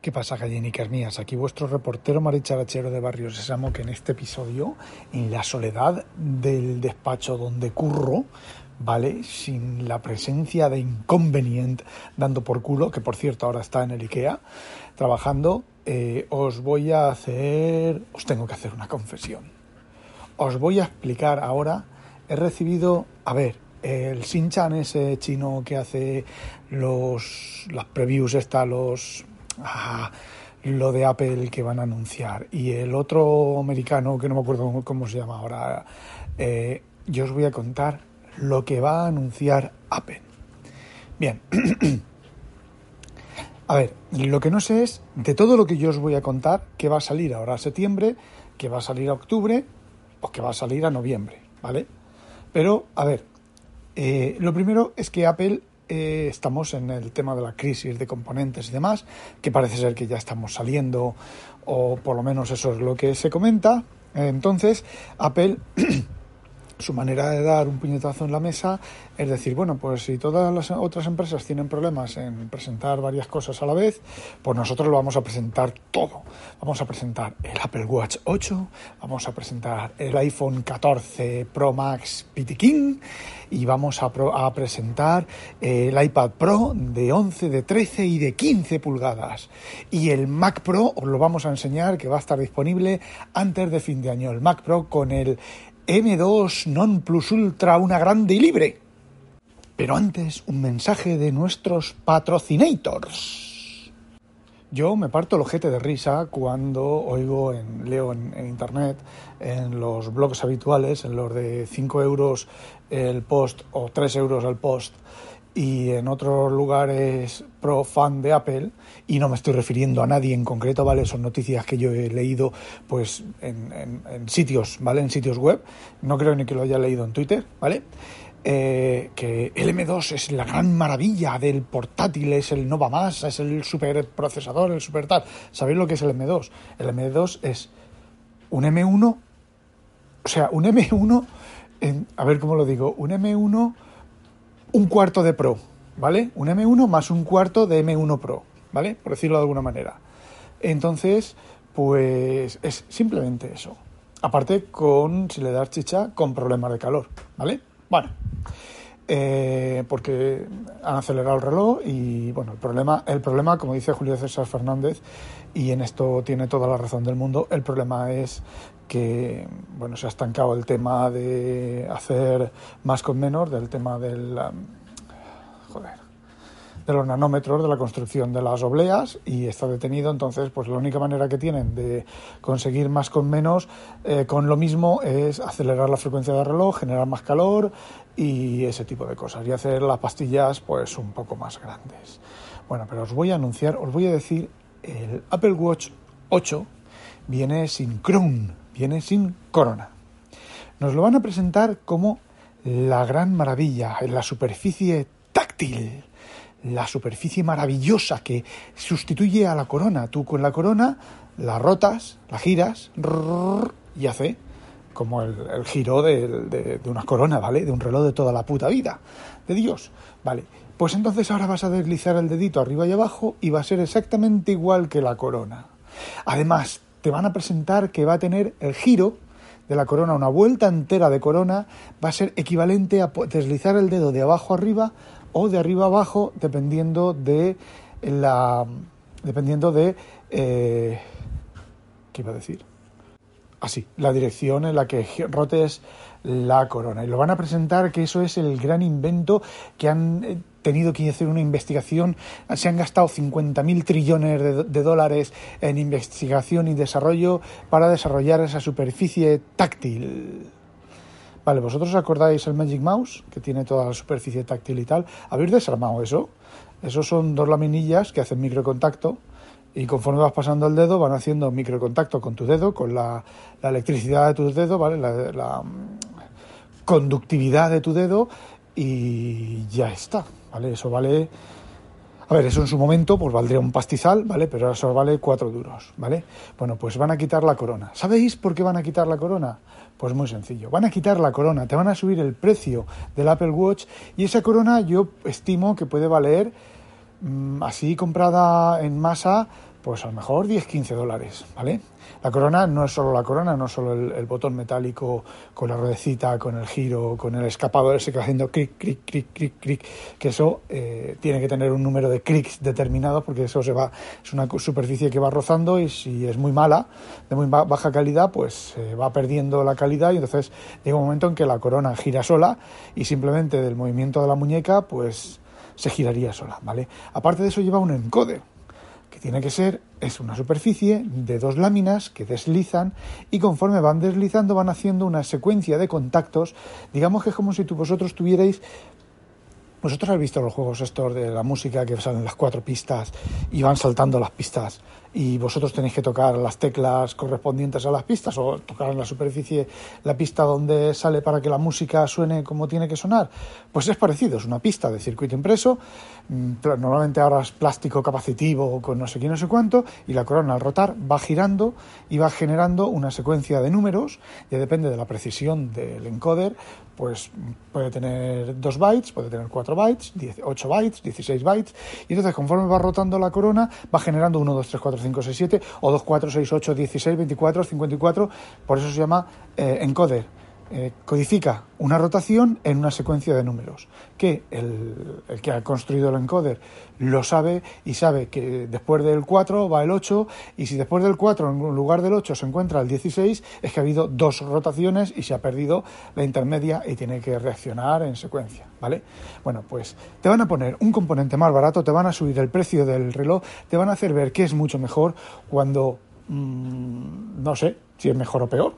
¿Qué pasa, gallinicas mías? Aquí vuestro reportero maricharachero de Barrio Sésamo que en este episodio, en la soledad del despacho donde curro, ¿vale? Sin la presencia de Inconvenient dando por culo, que por cierto ahora está en el IKEA, trabajando, eh, os voy a hacer... os tengo que hacer una confesión. Os voy a explicar ahora, he recibido, a ver, el Shin-Chan ese chino que hace los las previews está los ah, lo de Apple que van a anunciar. Y el otro americano que no me acuerdo cómo se llama ahora eh, yo os voy a contar lo que va a anunciar Apple. Bien. A ver lo que no sé es de todo lo que yo os voy a contar que va a salir ahora a septiembre que va a salir a octubre o que va a salir a noviembre vale pero a ver eh, lo primero es que Apple eh, estamos en el tema de la crisis de componentes y demás, que parece ser que ya estamos saliendo, o por lo menos eso es lo que se comenta. Entonces, Apple su manera de dar un puñetazo en la mesa es decir, bueno, pues si todas las otras empresas tienen problemas en presentar varias cosas a la vez, pues nosotros lo vamos a presentar todo. Vamos a presentar el Apple Watch 8, vamos a presentar el iPhone 14 Pro Max King y vamos a, a presentar el iPad Pro de 11, de 13 y de 15 pulgadas. Y el Mac Pro os lo vamos a enseñar que va a estar disponible antes de fin de año. El Mac Pro con el M2 Non Plus Ultra, una grande y libre. Pero antes, un mensaje de nuestros patrocinators. Yo me parto el ojete de risa cuando oigo, en, leo en, en, internet, en los blogs habituales, en los de 5 euros el post o 3 euros el post, y en otros lugares pro fan de Apple, y no me estoy refiriendo a nadie en concreto, ¿vale? Son noticias que yo he leído pues en, sitios, ¿vale? En sitios web, no creo ni que lo haya leído en Twitter, ¿vale? Eh, que el M2 es la gran maravilla del portátil, es el Nova Más, es el super procesador, el super tal. ¿Sabéis lo que es el M2? El M2 es un M1, o sea, un M1, en, a ver cómo lo digo, un M1 un cuarto de Pro, ¿vale? Un M1 más un cuarto de M1 Pro, ¿vale? Por decirlo de alguna manera. Entonces, pues es simplemente eso. Aparte con, si le das chicha, con problemas de calor, ¿vale? Bueno, eh, porque han acelerado el reloj y, bueno, el problema, el problema, como dice Julio César Fernández, y en esto tiene toda la razón del mundo, el problema es que bueno se ha estancado el tema de hacer más con menos del tema del joder de los nanómetros de la construcción de las obleas y está detenido. Entonces pues la única manera que tienen de conseguir más con menos eh, con lo mismo es acelerar la frecuencia del reloj generar más calor y ese tipo de cosas y hacer las pastillas pues un poco más grandes. Bueno pero os voy a anunciar os voy a decir el Apple Watch 8 viene sin Chrome viene sin corona. Nos lo van a presentar como la gran maravilla, la superficie táctil, la superficie maravillosa que sustituye a la corona. Tú con la corona la rotas, la giras y hace como el, el giro de, de, de, una corona, ¿vale? De un reloj de toda la puta vida, de Dios, ¿vale? Pues entonces ahora vas a deslizar el dedito arriba y abajo y va a ser exactamente igual que la corona. Además, te van a presentar que va a tener el giro de la corona, una vuelta entera de corona, va a ser equivalente a deslizar el dedo de abajo arriba o de arriba abajo, dependiendo de la. dependiendo de. Eh, ¿Qué iba a decir? Así, la dirección en la que rotes la corona. Y lo van a presentar que eso es el gran invento que han eh, tenido que hacer una investigación, se han gastado 50.000 trillones de, de, dólares en investigación y desarrollo para desarrollar esa superficie táctil. Vale, ¿vosotros acordáis el Magic Mouse, que tiene toda la superficie táctil y tal? ¿Habéis desarmado eso? Esos son dos laminillas que hacen microcontacto y conforme vas pasando el dedo van haciendo microcontacto con tu dedo, con la, la electricidad de tu dedo, ¿vale? La, la, conductividad de tu dedo y ya está, ¿vale? Eso vale... A ver, eso en su momento pues valdría un pastizal, ¿vale? Pero eso vale cuatro duros, ¿vale? Bueno, pues van a quitar la corona. ¿Sabéis por qué van a quitar la corona? Pues muy sencillo. Van a quitar la corona, te van a subir el precio del Apple Watch y esa corona yo estimo que puede valer mmm, así comprada en masa pues a lo mejor 10-15 dólares, ¿vale? La corona no es solo la corona, no es solo el, botón metálico con la ruedecita, con el giro, con el escapador ese que va haciendo clic, clic, clic, clic, clic, que eso eh, tiene que tener un número de clics determinado porque eso se va, es una superficie que va rozando y si es muy mala, de muy baja calidad, pues se va perdiendo la calidad y entonces llega un momento en que la corona gira sola y simplemente del movimiento de la muñeca, pues se giraría sola, ¿vale? Aparte de eso lleva un encoder que tiene que ser, es una superficie de dos láminas que deslizan y conforme van deslizando van haciendo una secuencia de contactos, digamos que es como si tú, vosotros tuvierais vosotros habéis visto los juegos estos de la música que salen las cuatro pistas y van saltando las pistas y vosotros tenéis que tocar las teclas correspondientes a las pistas o tocar en la superficie la pista donde sale para que la música suene como tiene que sonar. Pues es parecido, es una pista de circuito impreso, mm, normalmente ahora es plástico capacitivo con no sé qué, no sé cuánto, y la corona al rotar va girando y va generando una secuencia de números, y depende de la precisión del encoder, pues puede tener 2 bytes, puede tener 4 bytes, 8 bytes, 16 bytes, y entonces conforme va rotando la corona va generando 1, 2, 3, 4, 5, 6, 7 o 2, 4, 6, 8, 16, 24, 54, por eso se llama eh, encoder eh, codifica una rotación en una secuencia de números, que el, que ha construido el encoder lo sabe y sabe que después del 4 va el 8 y si después del 4 en lugar del 8 se encuentra el 16 es que ha habido dos rotaciones y se ha perdido la intermedia y tiene que reaccionar en secuencia, ¿vale? Bueno, pues te van a poner un componente más barato, te van a subir el precio del reloj, te van a hacer ver que es mucho mejor cuando mmm, no sé si es mejor o peor,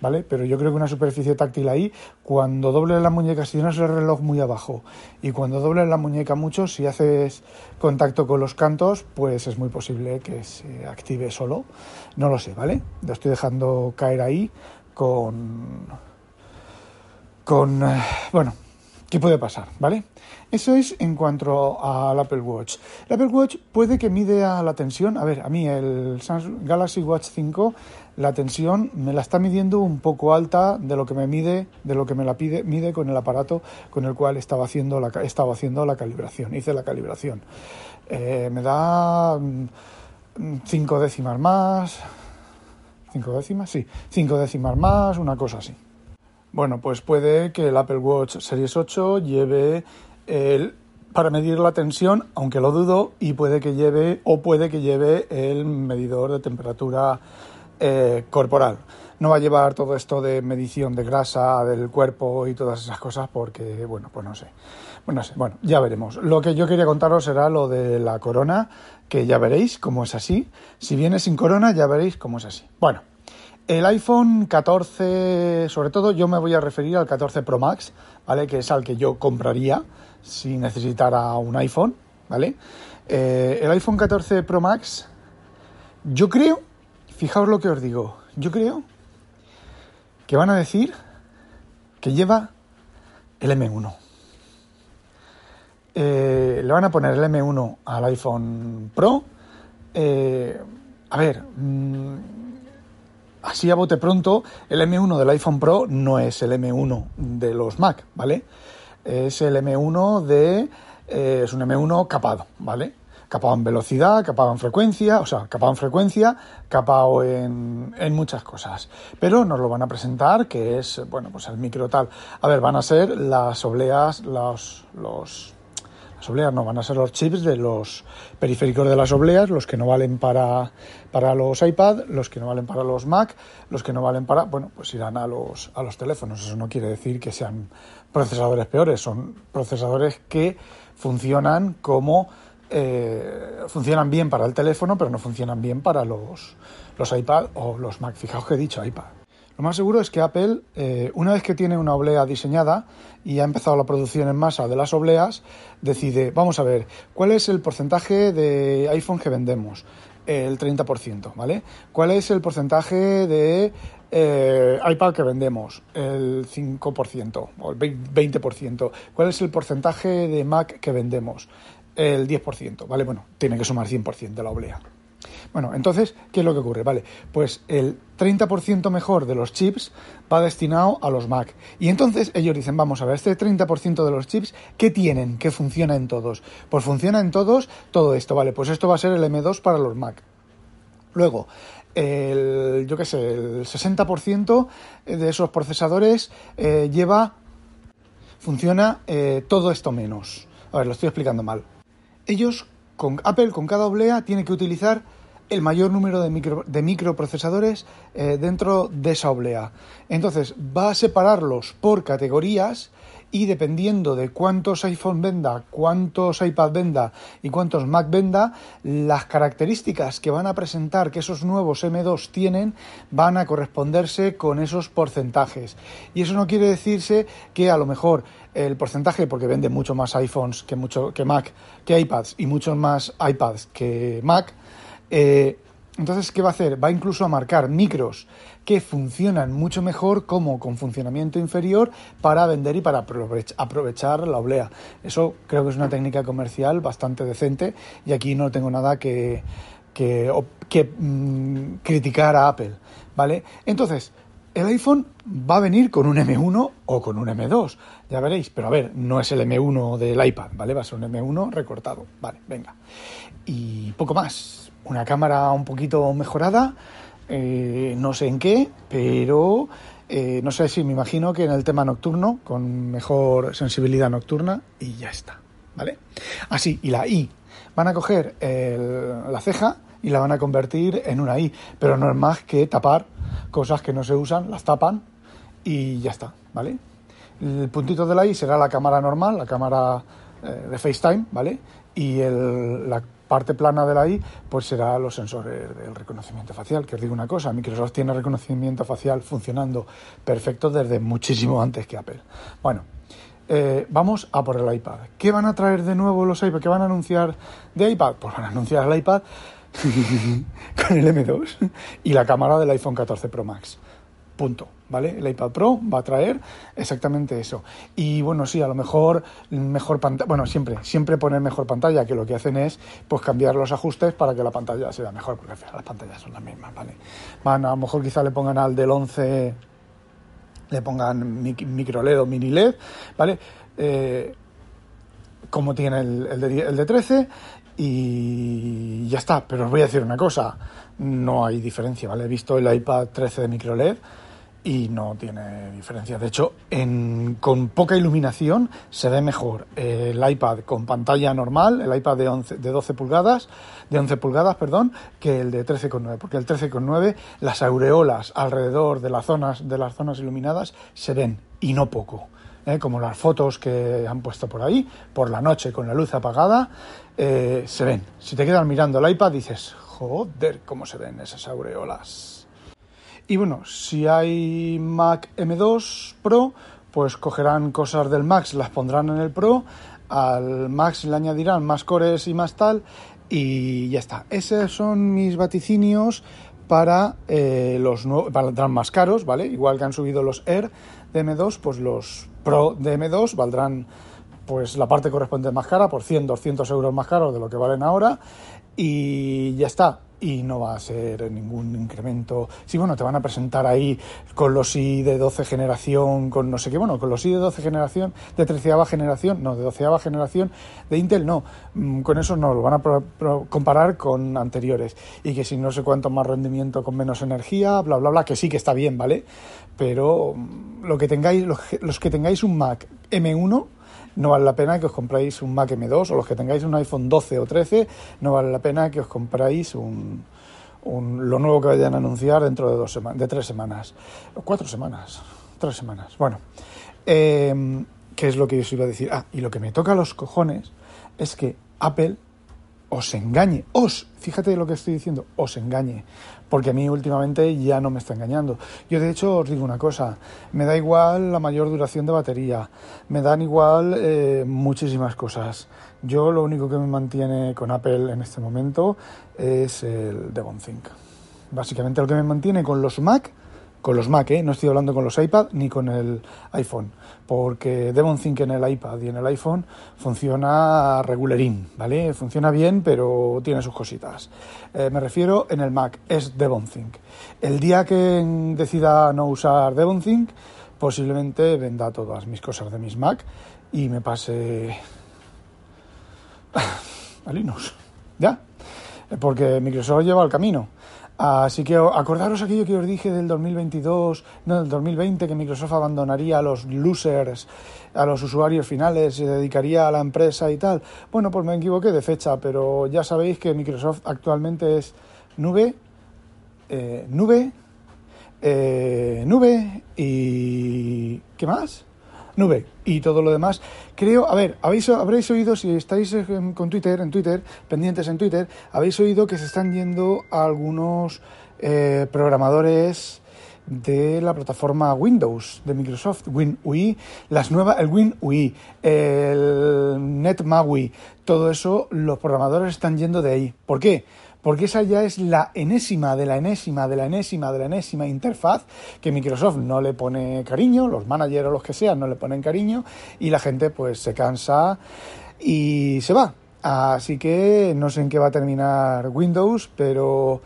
¿vale? Pero yo creo que una superficie táctil ahí, cuando dobles la muñeca, si tienes el reloj muy abajo y cuando dobles la muñeca mucho, si haces contacto con los cantos, pues es muy posible que se active solo. No lo sé, ¿vale? Lo estoy dejando caer ahí con... con... Eh, bueno, ¿qué puede pasar? ¿Vale? Eso es en cuanto al Apple Watch. El Apple Watch puede que mide a la tensión. A ver, a mí el Samsung Galaxy Watch 5, la tensión me la está midiendo un poco alta de lo que me mide, de lo que me la pide, mide con el aparato con el cual estaba haciendo la, estaba haciendo la calibración. Hice la calibración. Eh, me da mm, cinco décimas más. ¿Cinco décimas? Sí, cinco décimas más, una cosa así. Bueno, pues puede que el Apple Watch Series 8 lleve el, para medir la tensión, aunque lo dudo, y puede que lleve o puede que lleve el medidor de temperatura eh, corporal. No va a llevar todo esto de medición de grasa del cuerpo y todas esas cosas porque, bueno, pues no sé. Bueno, sé, bueno, ya veremos. Lo que yo quería contaros será lo de la corona, que ya veréis cómo es así. Si viene sin corona, ya veréis cómo es así. Bueno, el iPhone 14, sobre todo yo me voy a referir al 14 Pro Max, ¿vale? Que es al que yo compraría si necesitara un iPhone, ¿vale? Eh, el iPhone 14 Pro Max, yo creo, fijaos lo que os digo, yo creo que van a decir que lleva el M1. Eh, le van a poner el M1 al iPhone Pro. Eh, a ver, mm, así a bote pronto, el M1 del iPhone Pro no es el M1 de los Mac, ¿vale? es el M1 de... Eh, es un M1 capado, ¿vale? Capado en velocidad, capado en frecuencia, o sea, capado en frecuencia, capado en, en muchas cosas. Pero nos lo van a presentar, que es, bueno, pues el micro tal. A ver, van a ser las obleas, los, los las obleas no, van a ser los chips de los periféricos de las obleas, los que no valen para, para los iPad, los que no valen para los Mac, los que no valen para, bueno, pues irán a los, a los teléfonos. Eso no quiere decir que sean procesadores peores, son procesadores que funcionan como eh, funcionan bien para el teléfono, pero no funcionan bien para los, los iPad o los Mac. Fijaos que he dicho iPad. Lo más seguro es que Apple, eh, una vez que tiene una oblea diseñada y ha empezado la producción en masa de las obleas, decide, vamos a ver, ¿cuál es el porcentaje de iPhone que vendemos? El 30%, ¿vale? ¿Cuál es el porcentaje de eh, iPad que vendemos? El 5% o el 20%. ¿Cuál es el porcentaje de Mac que vendemos? El 10%, ¿vale? Bueno, tiene que sumar 100% de la oblea. Bueno, entonces, ¿qué es lo que ocurre? Vale, pues el 30% mejor de los chips va destinado a los Mac. Y entonces ellos dicen, vamos a ver, este 30% de los chips, ¿qué tienen? ¿Qué funciona en todos? Pues funciona en todos todo esto, vale, pues esto va a ser el M2 para los Mac. Luego, el, yo qué sé, el 60% de esos procesadores eh, lleva, funciona eh, todo esto menos. A ver, lo estoy explicando mal. Ellos, con Apple, con cada oblea, tiene que utilizar el mayor número de, micro, de microprocesadores eh, dentro de esa oblea. Entonces, va a separarlos por categorías y dependiendo de cuántos iPhone venda, cuántos iPad venda y cuántos Mac venda, las características que van a presentar que esos nuevos M2 tienen van a corresponderse con esos porcentajes. Y eso no quiere decirse que a lo mejor el porcentaje, porque vende mucho más iPhones que, mucho, que Mac, que iPads y muchos más iPads que Mac, eh, entonces, ¿qué va a hacer? Va incluso a marcar micros que funcionan mucho mejor como con funcionamiento inferior para vender y para aprovechar la oblea. Eso creo que es una técnica comercial bastante decente y aquí no tengo nada que, que, mm, criticar a Apple, ¿vale? Entonces, el iPhone va a venir con un M1 o con un M2, ya veréis, pero a ver, no es el M1 del iPad, ¿vale? Va a ser un M1 recortado, vale, venga. Y poco más una cámara un poquito mejorada, eh, no sé en qué, pero eh, no sé si me imagino que en el tema nocturno, con mejor sensibilidad nocturna, y ya está, ¿vale? Así, y la I. Van a coger la ceja y la van a convertir en una I, pero no es más que tapar cosas que no se usan, las tapan y ya está, ¿vale? El puntito de la I será la cámara normal, la cámara eh, de FaceTime, ¿vale? Y el, la parte plana de la I, pues será los sensores del reconocimiento facial. Que os digo una cosa, Microsoft tiene reconocimiento facial funcionando perfecto desde muchísimo antes que Apple. Bueno, eh, vamos a por el iPad. ¿Qué van a traer de nuevo los iPad? ¿Qué van a anunciar de iPad? Pues van a anunciar el iPad con el M2 y la cámara del iPhone 14 Pro Max. Punto, ¿vale? El iPad Pro va a traer exactamente eso. Y bueno, sí, a lo mejor mejor pantalla, bueno, siempre, siempre poner mejor pantalla, que lo que hacen es pues cambiar los ajustes para que la pantalla sea mejor, porque las pantallas son las mismas, ¿vale? Van, a lo mejor quizá le pongan al del 11, le pongan micro LED o mini LED, ¿vale? Eh, como tiene el, el, de, el de 13 y ya está. Pero os voy a decir una cosa, no hay diferencia, ¿vale? He visto el iPad 13 de micro LED y no tiene diferencia. De hecho, con poca iluminación se ve mejor el iPad con pantalla normal, el iPad de, 11, de 12 pulgadas, de 11 pulgadas, perdón, que el de 13,9, porque el 13,9 las aureolas alrededor de las zonas de las zonas iluminadas se ven y no poco. ¿eh? como las fotos que han puesto por ahí, por la noche con la luz apagada, eh, se ven. Si te quedas mirando el iPad dices, joder, cómo se ven esas aureolas. Y bueno, si hay Mac M2 Pro, pues cogerán cosas del Max, las pondrán en el Pro, al Max le añadirán más cores y más tal, y ya está. Esos son mis vaticinios para eh, los nuevos, valdrán más caros, ¿vale? Igual que han subido los Air de M2, pues los Pro de M2 valdrán pues la parte correspondiente más cara, por 100, 200 euros más caros de lo que valen ahora, y ya está y no va a ser ningún incremento. Sí, bueno, te van a presentar ahí con los i de 12 generación, con no sé qué, bueno, con los i de 12 generación, de 13 generación, no, de 12 generación de Intel, no, mm, con eso no, lo van a comparar con anteriores. Y que si no sé cuánto más rendimiento con menos energía, bla, bla, bla, que sí que está bien, ¿vale? Pero mm, lo que tengáis, los que tengáis un Mac M1, no vale la pena que os compráis un Mac M2 o los que tengáis un iPhone 12 o 13, no vale la pena que os compráis un, lo nuevo que vayan a anunciar dentro de, dos de tres semanas, o cuatro semanas, tres semanas. Bueno, eh, ¿qué es lo que yo os iba a decir? Ah, y lo que me toca a los cojones es que Apple os engañe, os, fíjate lo que estoy diciendo, os engañe, porque a mí últimamente ya no me está engañando. Yo de hecho os digo una cosa, me da igual la mayor duración de batería, me dan igual eh, muchísimas cosas. Yo lo único que me mantiene con Apple en este momento es el Devon Think. Básicamente lo que me mantiene con los Mac con los Mac, ¿eh? no estoy hablando con los iPad ni con el iPhone, porque Think en el iPad y en el iPhone funciona regularín, ¿vale? Funciona bien, pero tiene sus cositas. Eh, me refiero en el Mac, es Think. El día que decida no usar Think, posiblemente venda todas mis cosas de mis Mac y me pase a Linux, ¿ya? porque Microsoft lleva el camino. Así que acordaros aquello que os dije del 2022, no del 2020, que Microsoft abandonaría a los losers, a los usuarios finales, se dedicaría a la empresa y tal. Bueno, pues me equivoqué de fecha, pero ya sabéis que Microsoft actualmente es nube, eh, nube, eh, nube y... ¿qué más? Nube y todo lo demás. Creo, a ver, habéis, habréis oído, si estáis con Twitter, en Twitter, pendientes en Twitter, habéis oído que se están yendo algunos eh, programadores de la plataforma Windows de Microsoft, WinUI, las nuevas, el WinUI, el NetMAUI, todo eso, los programadores están yendo de ahí. ¿Por qué? Porque esa ya es la enésima de la enésima de la enésima de la enésima interfaz que Microsoft no le pone cariño, los managers o los que sean no le ponen cariño y la gente pues se cansa y se va. Así que no sé en qué va a terminar Windows, pero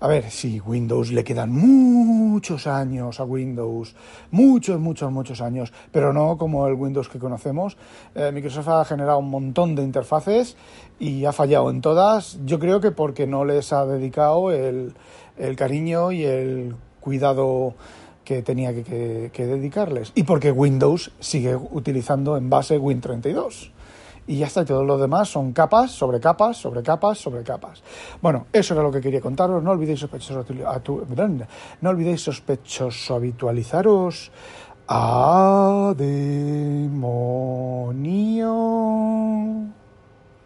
a ver, sí, Windows le quedan muchos años a Windows, muchos, muchos, muchos años, pero no como el Windows que conocemos. Eh, Microsoft ha generado un montón de interfaces y ha fallado en todas. Yo creo que porque no les ha dedicado el, cariño y el cuidado que tenía que, que, dedicarles. Y porque Windows sigue utilizando en base Win32 y ya está, y todo lo demás son capas, sobre capas, sobre capas, sobre capas. Bueno, eso era lo que quería contaros. No olvidéis sospechoso, no olvidéis sospechoso habitualizaros. A demonio.